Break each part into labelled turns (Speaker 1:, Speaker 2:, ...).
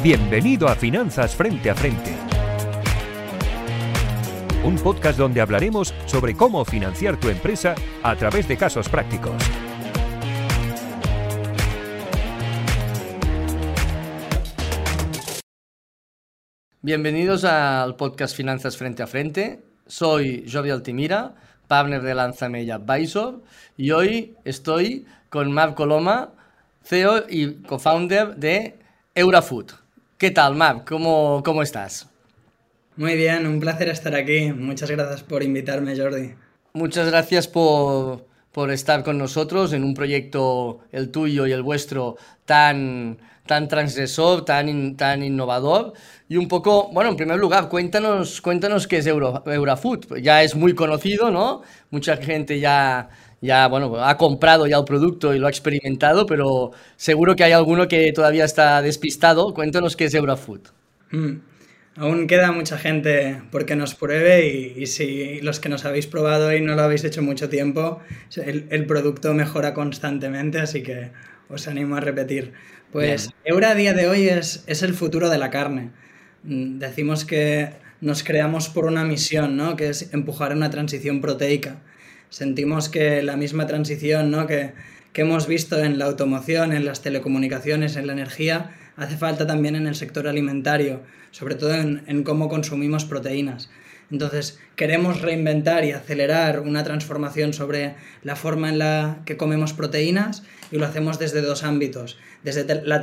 Speaker 1: Bienvenido a Finanzas Frente a Frente. Un podcast donde hablaremos sobre cómo financiar tu empresa a través de casos prácticos.
Speaker 2: Bienvenidos al podcast Finanzas Frente a Frente. Soy Jordi Altimira, partner de Lanzamella Advisor, y hoy estoy con Marc Coloma, CEO y co-founder de Eurafood. ¿Qué tal, Marc? ¿Cómo, ¿Cómo estás?
Speaker 3: Muy bien, un placer estar aquí. Muchas gracias por invitarme, Jordi.
Speaker 2: Muchas gracias por, por estar con nosotros en un proyecto, el tuyo y el vuestro, tan, tan transgresor, tan, tan innovador. Y un poco, bueno, en primer lugar, cuéntanos, cuéntanos qué es Euro, Eurafood. Ya es muy conocido, ¿no? Mucha gente ya, ya, bueno, ha comprado ya el producto y lo ha experimentado, pero seguro que hay alguno que todavía está despistado. Cuéntanos qué es Eurofood.
Speaker 3: Mm. Aún queda mucha gente porque nos pruebe y, si los que nos habéis probado y no lo habéis hecho mucho tiempo, el, producto mejora constantemente, así que os animo a repetir. Pues Eura a día de hoy es, es el futuro de la carne. Mm, decimos que nos creamos por una misión, ¿no? que es empujar una transición proteica sentimos que la misma transición ¿no? que, hemos visto en la automoción, en las telecomunicaciones, en la energía, hace falta también en el sector alimentario, sobre todo en, cómo consumimos proteínas. Entonces, queremos reinventar y acelerar una transformación sobre la forma en la que comemos proteínas y lo hacemos desde dos ámbitos. Desde la,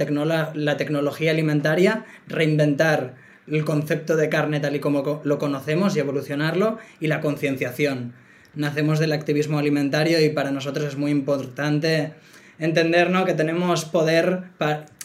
Speaker 3: tecnología alimentaria, reinventar el concepto de carne tal y como lo conocemos y evolucionarlo, y la concienciación nacemos del activismo alimentario y para nosotros es muy importante entender que tenemos poder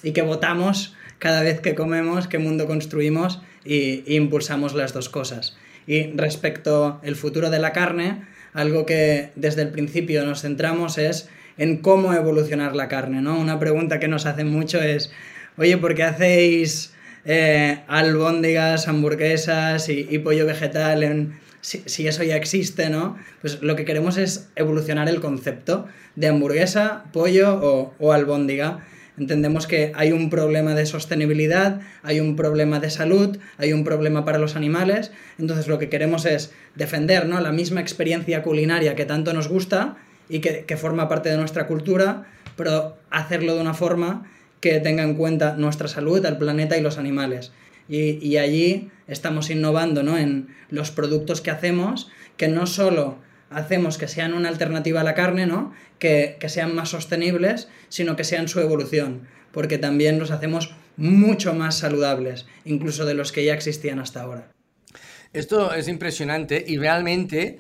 Speaker 3: y que votamos cada vez que comemos, qué mundo construimos y, impulsamos las dos cosas. Y respecto al futuro de la carne, algo que desde el principio nos centramos es en cómo evolucionar la carne, ¿no? Una pregunta que nos hacen mucho es, oye, ¿por qué hacéis eh, albóndigas, hamburguesas y pollo vegetal en, si, eso ya existe, ¿no? Pues lo que queremos es evolucionar el concepto de hamburguesa, pollo o, albóndiga. Entendemos que hay un problema de sostenibilidad, hay un problema de salud, hay un problema para los animales. Entonces lo que queremos es defender ¿no? la misma experiencia culinaria que tanto nos gusta y que, forma parte de nuestra cultura, pero hacerlo de una forma que tenga en cuenta nuestra salud, el planeta y los animales. Y, allí estamos innovando ¿no? en los productos que hacemos, que no solo hacemos que sean una alternativa a la carne, ¿no? que, que sean más sostenibles, sino que sean su evolución, porque también los hacemos mucho más saludables, incluso de los que ya existían hasta ahora.
Speaker 2: Esto es impresionante y realmente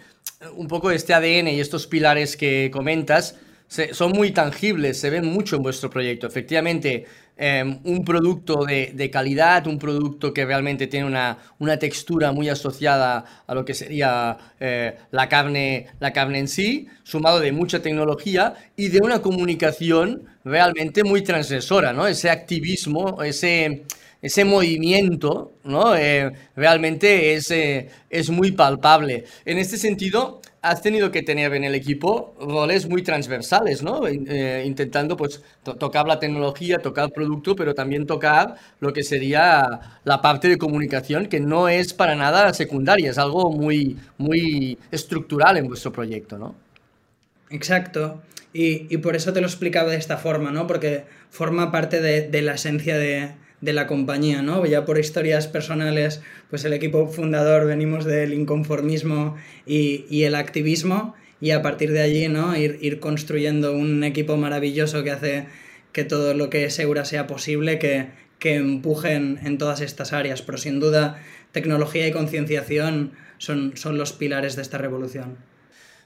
Speaker 2: un poco este ADN y estos pilares que comentas son muy tangibles, se ven mucho en vuestro proyecto. Efectivamente, em, un producto de, calidad, un producto que realmente tiene una, textura muy asociada a lo que sería eh, la, carne, la carne en sí, sumado de mucha tecnología y de una comunicación realmente muy transgresora, ¿no? Ese activismo, ese ese movimiento, ¿no? Eh, realmente es, eh, es muy palpable. En este sentido, has tenido que tener en el equipo roles muy transversales, ¿no? Eh, intentando pues tocar la tecnología, tocar el producto, pero también tocar lo que sería la parte de comunicación, que no es para nada secundaria, es algo muy, muy estructural en vuestro proyecto, ¿no?
Speaker 3: Exacto. Y, por eso te lo explicaba de esta forma, ¿no? Porque forma parte de la esencia de, de la compañía, ¿no? Ya por historias personales, pues el equipo fundador venimos del inconformismo y, el activismo y a partir de allí, ¿no? Ir, construyendo un equipo maravilloso que hace que todo lo que es Eura sea posible, que, empujen en todas estas áreas, pero sin duda tecnología y concienciación son, los pilares de esta revolución.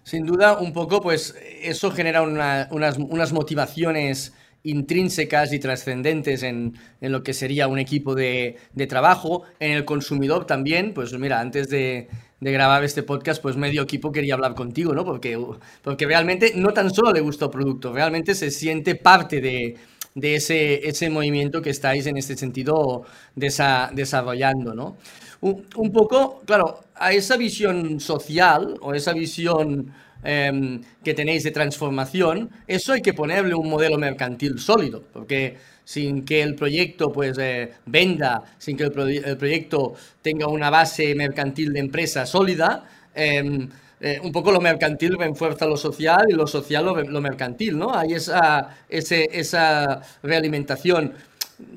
Speaker 2: Sin duda, un poco, pues eso genera unas motivaciones intrínsecas y trascendentes en, lo que sería un equipo de, trabajo. En el consumidor también, pues mira, antes de, grabar este podcast, pues medio equipo quería hablar contigo, ¿no? Porque, porque realmente no tan solo le gusta el producto, realmente se siente parte de, ese, ese movimiento que estáis en este sentido desarrollando, ¿no? un, poco, claro, a esa visión social o esa visión em, que tenéis de transformación, eso hay que ponerle un modelo mercantil sólido, porque sin que el proyecto pues eh, venda, sin que el, proyecto tenga una base mercantil de empresa sólida, em, eh, un poco lo mercantil refuerza lo social y lo social lo, mercantil, ¿no? Hay esa, esa realimentación.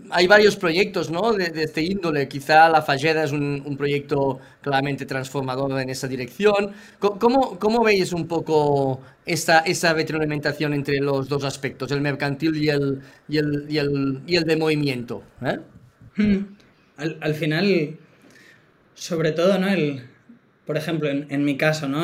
Speaker 2: Hay varios proyectos ¿no? de, este índole. Quizá La Falleda es un, proyecto claramente transformador en esa dirección. ¿Cómo, cómo veis un poco esa, esa retroalimentación entre los dos aspectos, el mercantil y el, y el, y el, y el de movimiento? ¿eh?
Speaker 3: Hmm. Al, al, final, sobre todo, ¿no? El, por ejemplo, en, en mi caso, ¿no?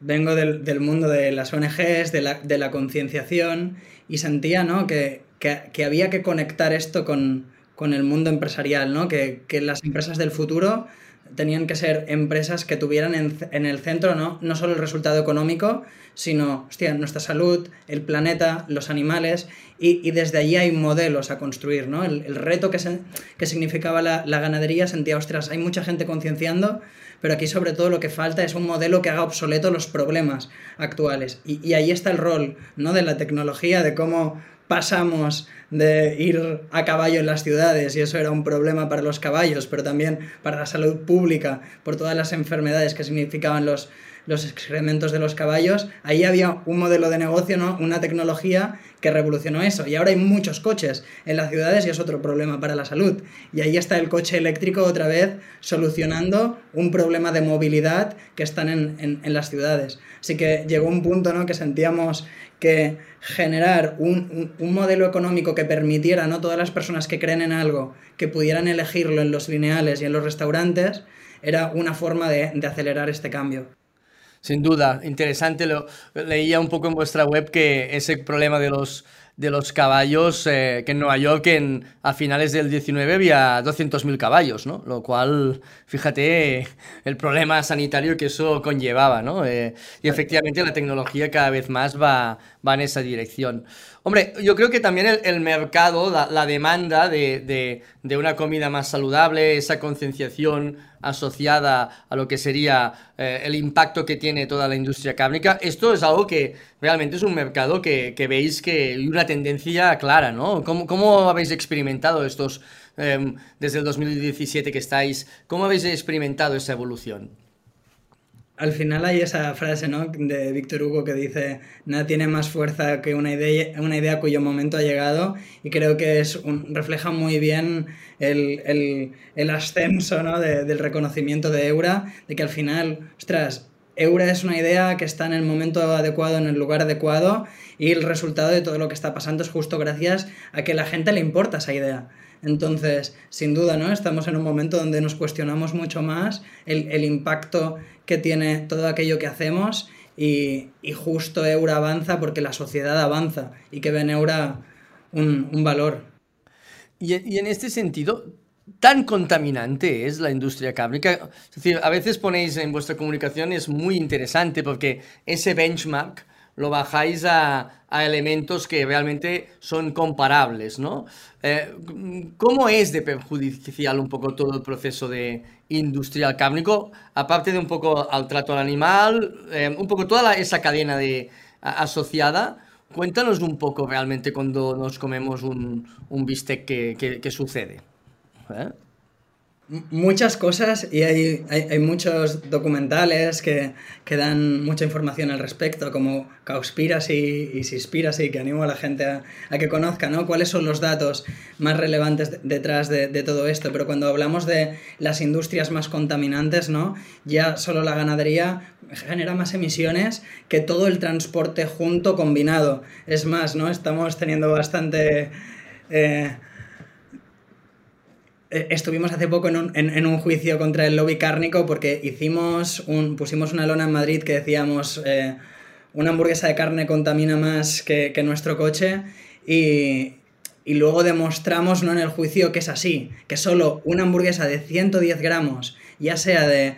Speaker 3: vengo del, del, mundo de las ONGs, de la, de la concienciación, y sentía ¿no? que, que, había que conectar esto con, con el mundo empresarial, ¿no? Que, que, las empresas del futuro tenían que ser empresas que tuvieran en, en, el centro ¿no? no solo el resultado económico, sino hostia, nuestra salud, el planeta, los animales, y, y desde allí hay modelos a construir. ¿no? El, el reto que, se, que significaba la, la, ganadería sentía, ostras, hay mucha gente concienciando, pero aquí sobre todo lo que falta es un modelo que haga obsoleto los problemas actuales. Y, y ahí está el rol ¿no? de la tecnología, de cómo pasamos de ir a caballo en las ciudades y eso era un problema para los caballos, pero también para la salud pública, por todas las enfermedades que significaban los, los excrementos de los caballos, ahí había un modelo de negocio, ¿no? una tecnología que revolucionó eso. Y ahora hay muchos coches en las ciudades y es otro problema para la salud. Y ahí está el coche eléctrico otra vez solucionando un problema de movilidad que están en, en, las ciudades. Así que llegó un punto ¿no? que sentíamos que generar un, un, modelo económico que permitiera ¿no? todas las personas que creen en algo que pudieran elegirlo en los lineales y en los restaurantes era una forma de, de acelerar este cambio.
Speaker 2: Sin duda, interesante. Lo, leía un poco en vuestra web que ese problema de los, de los caballos, eh, que en Nueva York en, a finales del 19 había 200.000 caballos, ¿no? Lo cual, fíjate, el problema sanitario que eso conllevaba, ¿no? Eh, y efectivamente la tecnología cada vez más va, va en esa dirección. Hombre, yo creo que también el, mercado, la, demanda de, una comida más saludable, esa concienciación asociada a lo que sería eh, el impacto que tiene toda la industria cárnica, esto es algo que realmente es un mercado que, veis que hay una tendencia clara, ¿no? ¿Cómo, habéis experimentado estos, em, desde el 2017 que estáis, cómo habéis experimentado esa evolución?
Speaker 3: Al final hay esa frase ¿no? de Víctor Hugo que dice, nada tiene más fuerza que una idea, una idea cuyo momento ha llegado y creo que es refleja muy bien el, ascenso ¿no? de, del reconocimiento de Eura, de que al final, ostras, Eura es una idea que está en el momento adecuado, en el lugar adecuado y el resultado de todo lo que está pasando es justo gracias a que la gente le importa esa idea. Entonces, sin duda, ¿no? Estamos en un momento donde nos cuestionamos mucho más el, el impacto que tiene todo aquello que hacemos y, y, justo Eura avanza porque la sociedad avanza y que ve Eura un, un valor.
Speaker 2: Y, y, en este sentido, tan contaminante es la industria cárnica. Es decir, a veces ponéis en vuestra comunicación, es muy interesante porque ese benchmark lo bajáis a, elementos que realmente son comparables, ¿no? Eh, ¿Cómo es de perjudicial un poco todo el proceso de industrial cárnico? Aparte de un poco al trato al animal, eh, un poco toda esa cadena de, asociada, cuéntanos un poco realmente cuando nos comemos un, bistec que, sucede. ¿Eh?
Speaker 3: Muchas cosas y hay, hay, muchos documentales que, que, dan mucha información al respecto, como Cowspiracy y Seaspiracy, que animo a la gente a, que conozca, ¿no? Cuáles son los datos más relevantes detrás de, de, todo esto. Pero cuando hablamos de las industrias más contaminantes, ¿no? Ya solo la ganadería genera más emisiones que todo el transporte junto combinado. Es más, ¿no? Estamos teniendo bastante... Eh, estuvimos hace poco en un, en, un, juicio contra el lobby cárnico porque hicimos pusimos una lona en Madrid que decíamos eh, una hamburguesa de carne contamina más que, que nuestro coche y, y, luego demostramos ¿no? en el juicio que es así, que solo una hamburguesa de 110 gramos, ya sea de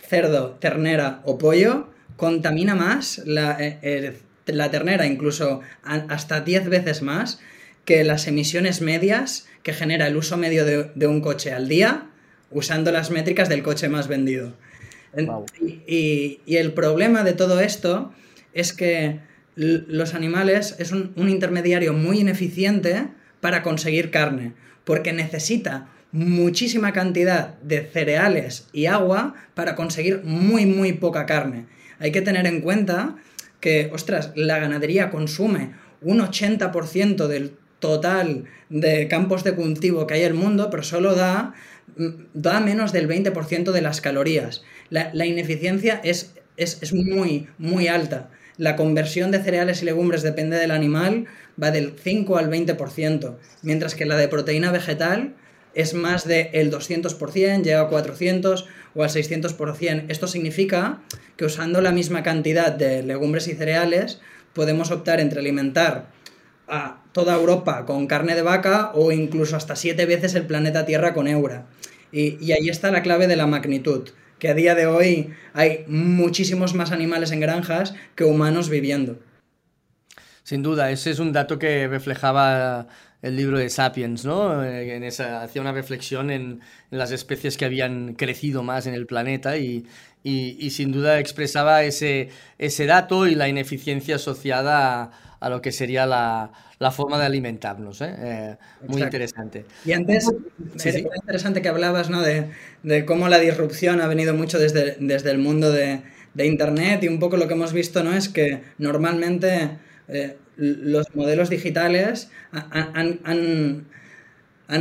Speaker 3: cerdo, ternera o pollo, contamina más la, eh, la ternera, incluso hasta 10 veces más que las emisiones medias que genera el uso medio de, un coche al día usando las métricas del coche más vendido. Y, el problema de todo esto es que los animales es un, un intermediario muy ineficiente para conseguir carne, porque necesita muchísima cantidad de cereales y agua para conseguir muy, muy poca carne. Hay que tener en cuenta que, ostras, la ganadería consume un 80% del total de campos de cultivo que hay en el mundo, pero solo da, mm, da menos del 20% de las calorías. La, ineficiencia es, es, muy, muy alta. La conversión de cereales y legumbres depende del animal, va del 5 al 20%, mientras que la de proteína vegetal es más del 200%, llega a 400 o al 600%. Esto significa que usando la misma cantidad de legumbres y cereales podemos optar entre alimentar a toda Europa con carne de vaca o incluso hasta siete veces el planeta Tierra con eura. Y, y ahí está la clave de la magnitud, que a día de hoy hay muchísimos más animales en granjas que humanos viviendo.
Speaker 2: Sin duda, ese es un dato que reflejaba el libro de Sapiens, ¿no? Eh, en esa, hacía una reflexión en, las especies que habían crecido más en el planeta y, y, sin duda expresaba ese, ese dato y la ineficiencia asociada a, lo que sería la, la forma de alimentarnos. ¿eh? Eh, muy interesante.
Speaker 3: Y antes, sí, era interesante que hablabas ¿no? de, de, cómo la disrupción ha venido mucho desde, desde el mundo de, de, Internet y un poco lo que hemos visto ¿no? es que normalmente los modelos digitales han, han,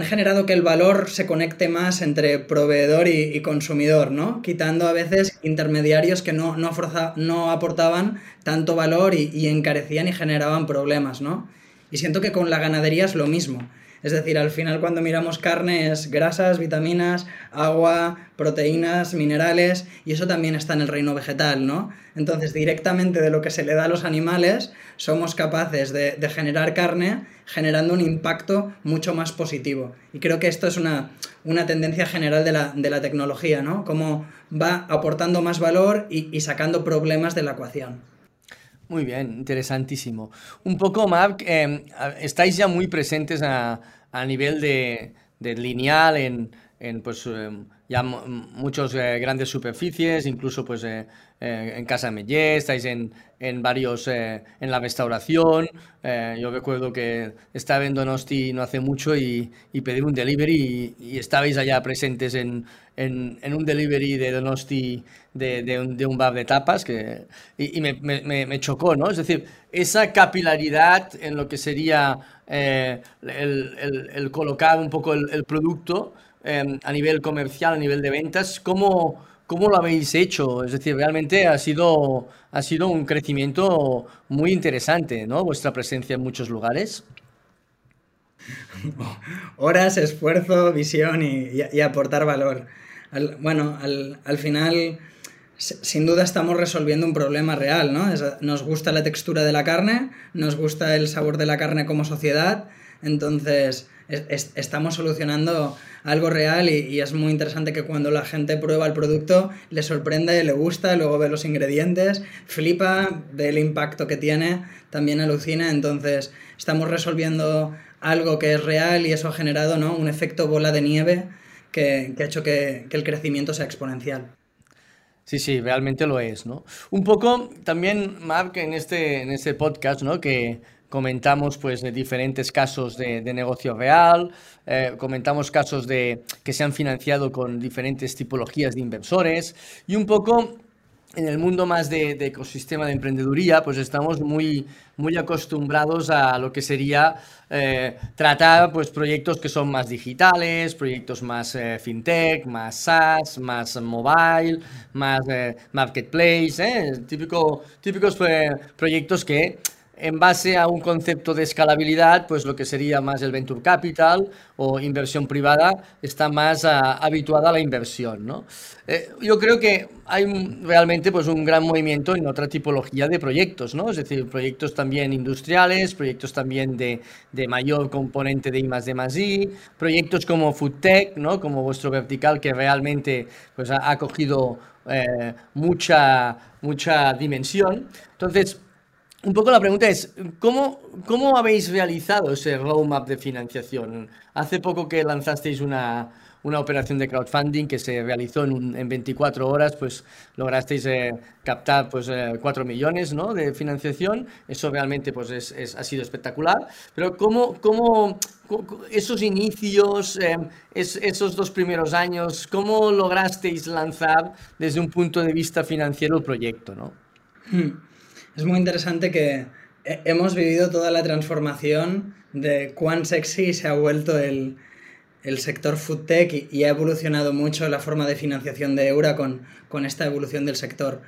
Speaker 3: generado que el valor se conecte más entre proveedor y, consumidor, ¿no? Quitando a veces intermediarios que no, no, no aportaban tanto valor y, y, encarecían y generaban problemas, ¿no? Y siento que con la ganadería es lo mismo. Es decir, al final cuando miramos carne es grasas, vitaminas, agua, proteínas, minerales, y eso también está en el reino vegetal, ¿no? Entonces, directamente de lo que se le da a los animales, somos capaces de, generar carne generando un impacto mucho más positivo. Y creo que esto es una, tendencia general de la, tecnología, ¿no? Cómo va aportando más valor y, sacando problemas de la ecuación.
Speaker 2: Muy bien, interesantísimo. Un poco, Mark, em, estáis ya muy presentes a, nivel de, lineal en, en pues, em, ya muchas eh, grandes superficies, incluso pues eh, eh, en Casa Mellé, estáis en, en varios, en la restauración. yo recuerdo que estaba en Donosti no hace mucho y, y pedí un delivery y, estabais allá presentes en, en, un delivery de Donosti de, de, un, de un, bar de tapas que, y, me, chocó, ¿no? Es decir, esa capilaridad en lo que sería el, el, el, colocar un poco el, el producto Em, a nivel comercial, a nivel de ventas, ¿cómo, ¿cómo lo habéis hecho? Es decir, realmente ha sido, ha sido un crecimiento muy interesante, ¿no? Vuestra presencia en muchos lugares.
Speaker 3: Horas, esfuerzo, visión y, aportar valor. bueno, al, al, final, sin duda estamos resolviendo un problema real, ¿no? nos gusta la textura de la carne, nos gusta el sabor de la carne como sociedad, entonces estamos solucionando algo real y, es muy interesante que cuando la gente prueba el producto le sorprende, le gusta, luego ve los ingredientes, flipa, ve el impacto que tiene, también alucina, entonces estamos resolviendo algo que es real y eso ha generado ¿no? un efecto bola de nieve que, ha hecho que, el crecimiento sea exponencial.
Speaker 2: Sí, sí, realmente lo es, ¿no? Un poco también, Mark, en este, en este podcast, ¿no? Que comentamos pues de diferentes casos de, negocio real, eh, comentamos casos de que se han financiado con diferentes tipologías de inversores y un poco en el mundo más de, ecosistema de emprendeduría, pues estamos muy, muy acostumbrados a lo que sería eh, tratar pues, proyectos que son más digitales, proyectos más eh, fintech, más SaaS, más mobile, más marketplace, típico, típicos proyectos que en base a un concepto de escalabilidad, pues lo que sería más el venture capital o inversión privada está más ah, habituada a la inversión, ¿no? Eh, yo creo que hay realmente pues un gran movimiento en otra tipología de proyectos, ¿no? Es decir, proyectos también industriales, proyectos también de, de mayor componente de I D I, proyectos como FoodTech, ¿no? Como vuestro vertical que realmente pues ha, ha cogido eh, mucha, mucha dimensión. Entonces, un poco la pregunta es, ¿cómo, ¿cómo habéis realizado ese roadmap de financiación? Hace poco que lanzasteis una, una operación de crowdfunding que se realizó en, en 24 horas, pues lograsteis eh, captar pues, 4 eh, millones ¿no? de financiación. Eso realmente pues, es, ha sido espectacular. Pero ¿cómo, cómo, esos inicios, eh, esos dos primeros años, cómo lograsteis lanzar desde un punto de vista financiero el proyecto? ¿no?
Speaker 3: Hmm. Es muy interesante que hemos vivido toda la transformación de cuán sexy se ha vuelto el, el sector food tech y, ha evolucionado mucho la forma de financiación de Eura con, con esta evolución del sector.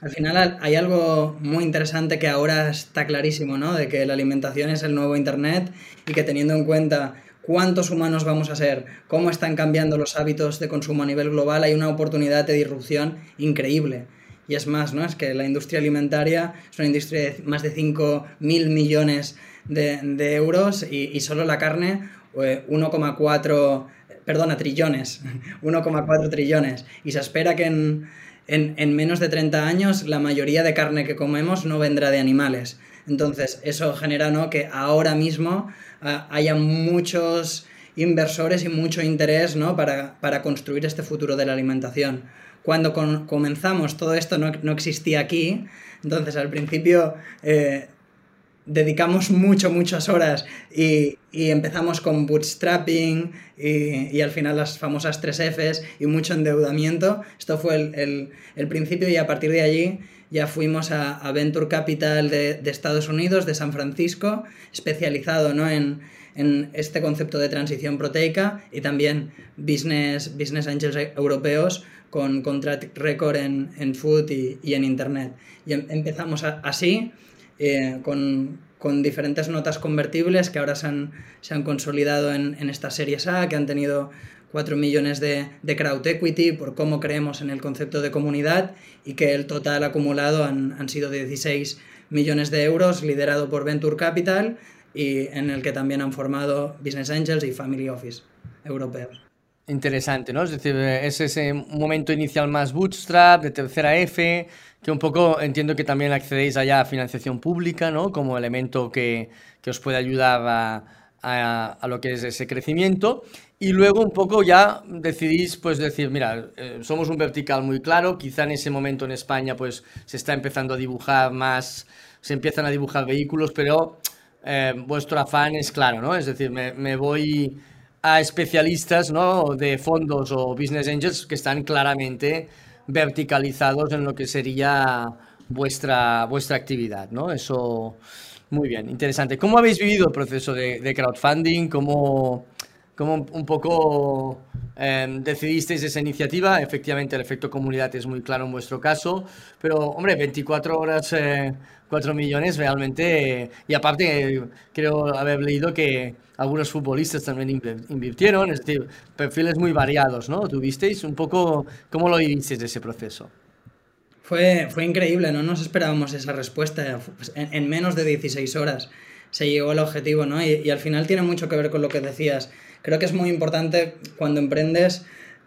Speaker 3: Al final hay algo muy interesante que ahora está clarísimo, ¿no? De que la alimentación es el nuevo Internet y que teniendo en cuenta cuántos humanos vamos a ser, cómo están cambiando los hábitos de consumo a nivel global, hay una oportunidad de disrupción increíble. Y es más, ¿no? Es que la industria alimentaria es una industria de más de 5.000 millones de, euros y, solo la carne 1,4, perdona, trillones, 1,4 trillones. Y se espera que en, en, menos de 30 años la mayoría de carne que comemos no vendrá de animales. Entonces, eso genera ¿no? que ahora mismo ah, haya muchos inversores y mucho interés ¿no? para, para, construir este futuro de la alimentación. Cuando comenzamos todo esto no, no, existía aquí, entonces al principio eh, dedicamos mucho, muchas horas y, empezamos con bootstrapping y, al final las famosas tres Fs y mucho endeudamiento. Esto fue el, principio y a partir de allí ya fuimos a, Venture Capital de, Estados Unidos, de San Francisco, especializado ¿no? en, este concepto de transición proteica y también business, business angels europeos con contract record en, food y, en internet. Y em, empezamos así eh, con, con, diferentes notas convertibles que ahora se han, se han consolidado en, en, estas series A, que han tenido 4 millones de, de, crowd equity por cómo creemos en el concepto de comunidad y que el total acumulado han, han sido 16 millones de euros, liderado por Venture Capital y en el que también han formado Business Angels y Family Office europeos.
Speaker 2: Interesante, ¿no? Es decir, es ese momento inicial más bootstrap, de tercera F, que un poco entiendo que también accedéis allá a financiación pública, ¿no? Como elemento que, que os puede ayudar a, a, a, lo que es ese crecimiento. Y luego un poco ya decidís, pues decir, mira, eh, somos un vertical muy claro, quizá en ese momento en España pues se está empezando a dibujar más, se empiezan a dibujar vehículos, pero eh, vuestro afán es claro, ¿no? Es decir, me, me voy a especialistas ¿no? de fondos o business angels que están claramente verticalizados en lo que sería vuestra, vuestra actividad, ¿no? Eso, muy bien, interesante. ¿Cómo habéis vivido el proceso de, crowdfunding? ¿Cómo, ¿Cómo, un poco em, decidisteis esa iniciativa? Efectivamente, el efecto comunidad es muy claro en vuestro caso, pero, hombre, 24 horas, 4 eh, millones realmente, y aparte, creo haber leído que algunos futbolistas también invirtieron, es decir, perfiles muy variados, ¿no? ¿Tuvisteis un poco, cómo lo vivisteis ese proceso?
Speaker 3: Fue, fue increíble, no nos esperábamos esa respuesta. Pues, en, menos de 16 horas se llegó al objetivo, ¿no? Y, al final tiene mucho que ver con lo que decías. Creo que es muy importante cuando emprendes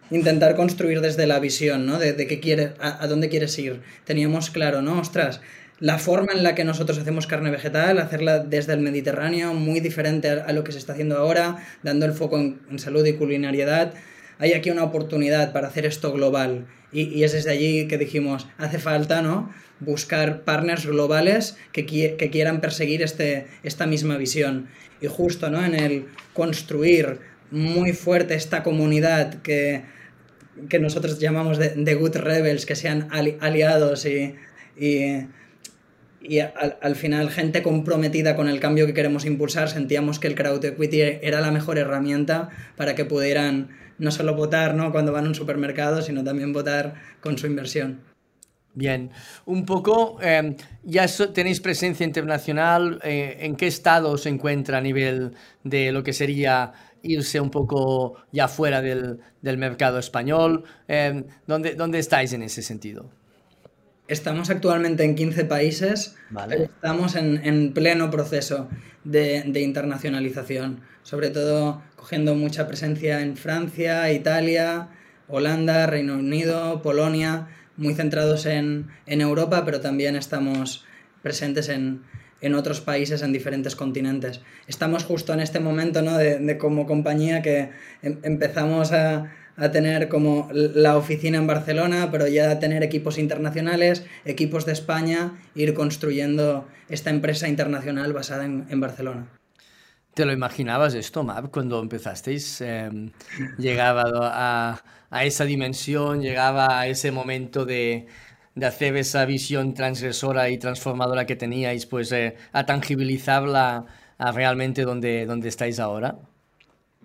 Speaker 3: intentar construir desde la visión, ¿no? De, qué quieres, a, a, dónde quieres ir. Teníamos claro, ¿no? Ostras, la forma en la que nosotros hacemos carne vegetal, hacerla desde el Mediterráneo, muy diferente a, lo que se está haciendo ahora, dando el foco en, salud y culinariedad. Hay aquí una oportunidad para hacer esto global y, es desde allí que dijimos, hace falta ¿no? buscar partners globales que, quieran perseguir este, esta misma visión. Y justo ¿no? en el construir muy fuerte esta comunidad que, que nosotros llamamos de, Good Rebels, que sean aliados y y al, final gente comprometida con el cambio que queremos impulsar, sentíamos que el crowd equity era la mejor herramienta para que pudieran no solo votar ¿no? cuando van a un supermercado, sino también votar con su inversión.
Speaker 2: Bien, un poco, em, ya tenéis presencia internacional, eh, ¿en qué estado se encuentra a nivel de lo que sería irse un poco ya fuera del, del mercado español? Em, ¿dónde, ¿Dónde estáis en ese sentido?
Speaker 3: Estamos actualmente en 15 países. Estamos en, pleno proceso de, internacionalización. Sobre todo cogiendo mucha presencia en Francia, Italia, Holanda, Reino Unido, Polonia, muy centrados en, Europa, pero también estamos presentes en, en otros países, en diferentes continentes. Estamos justo en este momento ¿no? de, de como compañía que em, empezamos a, a, tener como la oficina en Barcelona, pero ya a tener equipos internacionales, equipos de España, ir construyendo esta empresa internacional basada en, en Barcelona.
Speaker 2: ¿Te lo imaginabas esto, Map, cuando empezasteis? Eh, llegaba a, a esa dimensión, llegaba a ese momento de, de hacer esa visión transgresora y transformadora que teníais, pues eh, a tangibilizarla a realmente donde, donde estáis ahora?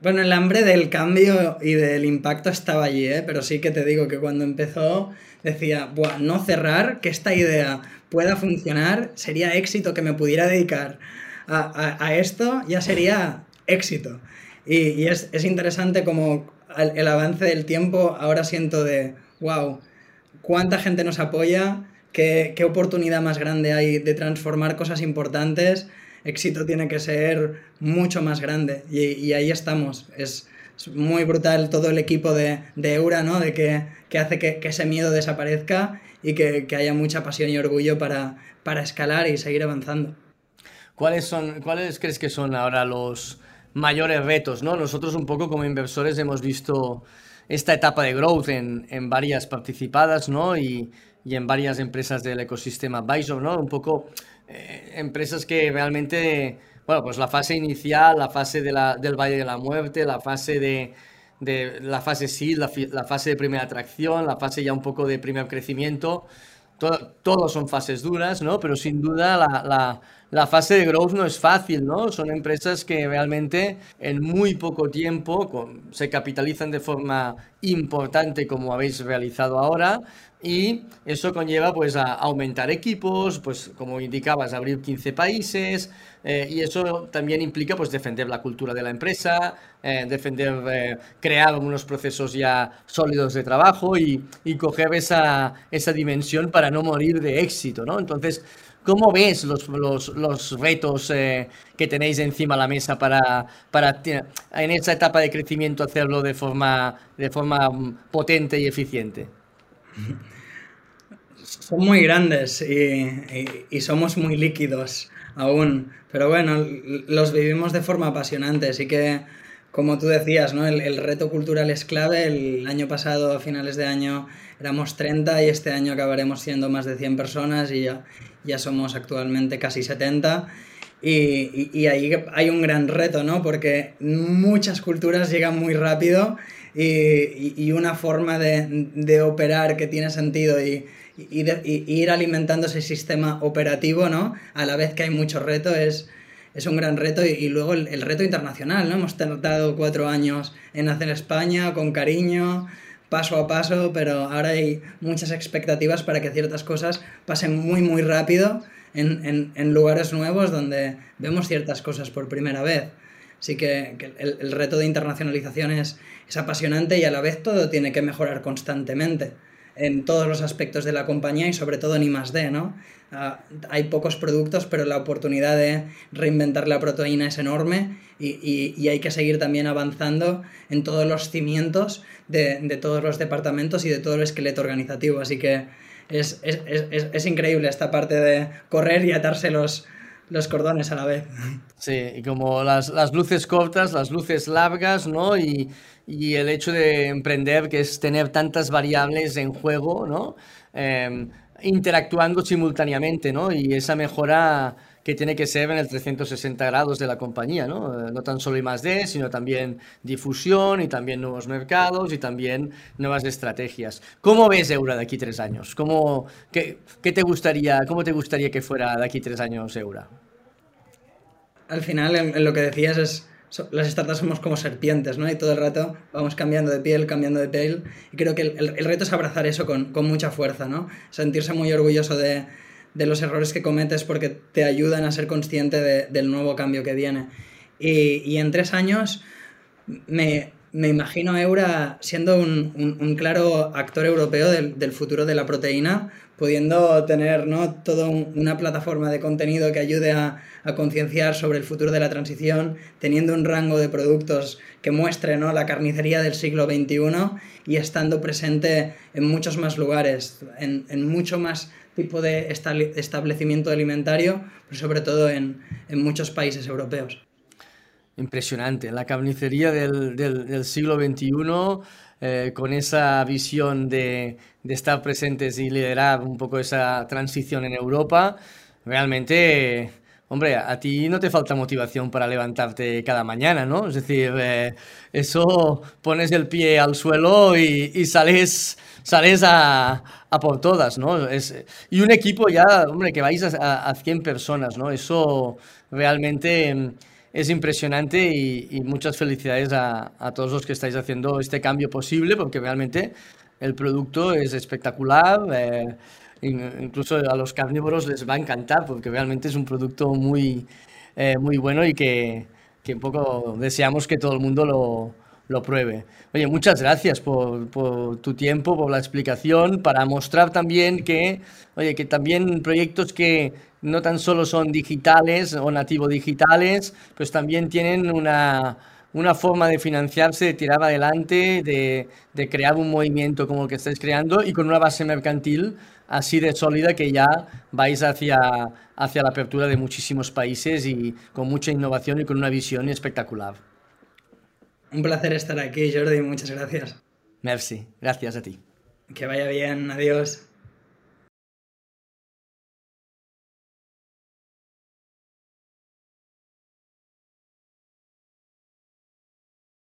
Speaker 3: Bueno, el hambre del cambio y del impacto estaba allí, ¿eh? pero sí que te digo que cuando empezó decía, Buah, no cerrar, que esta idea pueda funcionar, sería éxito que me pudiera dedicar a, a, a esto, ya sería éxito. Y, y es, es, interesante como el, el avance del tiempo ahora siento de, wow, cuánta gente nos apoya, qué, qué oportunidad más grande hay de transformar cosas importantes. Éxito tiene que ser mucho más grande y, y ahí estamos. Es, es, muy brutal todo el equipo de, de Eura, ¿no? De que, que hace que, que, ese miedo desaparezca y que, que haya mucha pasión y orgullo para, para escalar y seguir avanzando.
Speaker 2: ¿Cuáles, son, ¿Cuáles crees que son ahora los mayores retos? ¿no? Nosotros un poco como inversores hemos visto esta etapa de growth en, en varias participadas, ¿no? Y, y, en varias empresas del ecosistema Advisor, ¿no? Un poco eh, empresas que realmente, bueno, pues la fase inicial, la fase del Valle de la Muerte, la fase de, la fase SEED, la, fase de primera atracción, la fase ya un poco de primer crecimiento, todo, todos son fases duras, ¿no? Pero sin duda la la fase de growth no es fácil, ¿no? Son empresas que realmente en muy poco tiempo se capitalizan de forma importante como habéis realizado ahora y eso conlleva pues a aumentar equipos, pues como indicabas, abrir 15 países eh, y eso también implica pues defender la cultura de la empresa, eh, defender, eh, crear unos procesos ya sólidos de trabajo y, y coger esa, esa dimensión para no morir de éxito, ¿no? Entonces, ¿Cómo ves los, los, los retos eh, que tenéis encima de la mesa para, para en esta etapa de crecimiento hacerlo de forma, de forma mm, potente y eficiente?
Speaker 3: Son muy grandes y, y, y, somos muy líquidos aún, pero bueno, los vivimos de forma apasionante, así que como tú decías, ¿no? el, reto cultural es clave, el año pasado, a finales de año, éramos 30 y este año acabaremos siendo más de 100 personas y ya, ya somos actualmente casi 70. Y, y, ahí hay un gran reto, ¿no? Porque muchas culturas llegan muy rápido y, y una forma de, de, operar que tiene sentido y, ir alimentando ese sistema operativo, ¿no? A la vez que hay mucho reto es, es un gran reto y, luego el, reto internacional, ¿no? Hemos tardado cuatro años en hacer España con cariño, paso a paso, pero ahora hay muchas expectativas para que ciertas cosas pasen muy, muy rápido en, en, lugares nuevos donde vemos ciertas cosas por primera vez. Así que, que el, el, reto de internacionalización es, es apasionante y a la vez todo tiene que mejorar constantemente en todos los aspectos de la compañía y sobre todo en I+D, ¿no? Uh, hay pocos productos, pero la oportunidad de reinventar la proteína es enorme y, y, y, hay que seguir también avanzando en todos los cimientos de, de, todos los departamentos y de todo el esqueleto organizativo. Así que es, es, es, es increíble esta parte de correr y atarse los, los cordones a la vez.
Speaker 2: Sí, y como las, las luces cortas, las luces largas, ¿no? Y, y, el hecho de emprender, que es tener tantas variables en juego, ¿no? Eh, interactuando simultáneamente, ¿no? Y esa mejora que tiene que ser en el 360 grados de la compañía, ¿no? No tan solo I sino también difusión y también nuevos mercados y también nuevas estrategias. ¿Cómo ves Eura de aquí tres años? ¿Cómo, qué, qué te gustaría, ¿Cómo te gustaría que fuera de aquí tres años Eura?
Speaker 3: Al final, en, lo que decías es las startups somos como serpientes, ¿no? Y todo el rato vamos cambiando de piel, cambiando de piel. Y creo que el, el, el reto es abrazar eso con, con, mucha fuerza, ¿no? Sentirse muy orgulloso de, de, los errores que cometes porque te ayudan a ser consciente de, del nuevo cambio que viene. Y, y en tres años me, me imagino a Eura siendo un, claro actor europeo del, futuro de la proteína, pudiendo tener ¿no? toda una plataforma de contenido que ayude a, concienciar sobre el futuro de la transición, teniendo un rango de productos que muestre ¿no? la carnicería del siglo XXI y estando presente en muchos más lugares, en, en mucho más tipo de establecimiento alimentario, pero sobre todo en, muchos países europeos.
Speaker 2: Impresionante, la carnicería del, siglo XXI, eh, con esa visión de, estar presentes y liderar un poco esa transición en Europa, realmente, hombre, a ti no te falta motivación para levantarte cada mañana, ¿no? Es decir, eh, eso pones el pie al suelo y, y sales, sales a, por todas, ¿no? Es, y un equipo ya, hombre, que vais a, a 100 personas, ¿no? Eso realmente es impresionante y, muchas felicidades a, todos los que estáis haciendo este cambio posible, porque realmente el producto es espectacular. Eh, incluso a los carnívoros les va a encantar, porque realmente es un producto muy, eh, muy bueno y que, que, un poco deseamos que todo el mundo lo, lo pruebe. Oye, muchas gracias por, por, tu tiempo, por la explicación, para mostrar también que, oye, que también proyectos que no tan solo son digitales o nativo digitales, pues también tienen una, forma de financiarse, de tirar adelante, de, crear un movimiento como el que estáis creando y con una base mercantil así de sólida que ya vais hacia, hacia la apertura de muchísimos países y con mucha innovación y con una visión espectacular.
Speaker 3: Un placer estar aquí, Jordi. Muchas gracias.
Speaker 2: Merci. Gracias a ti.
Speaker 3: Que vaya bien. Adiós.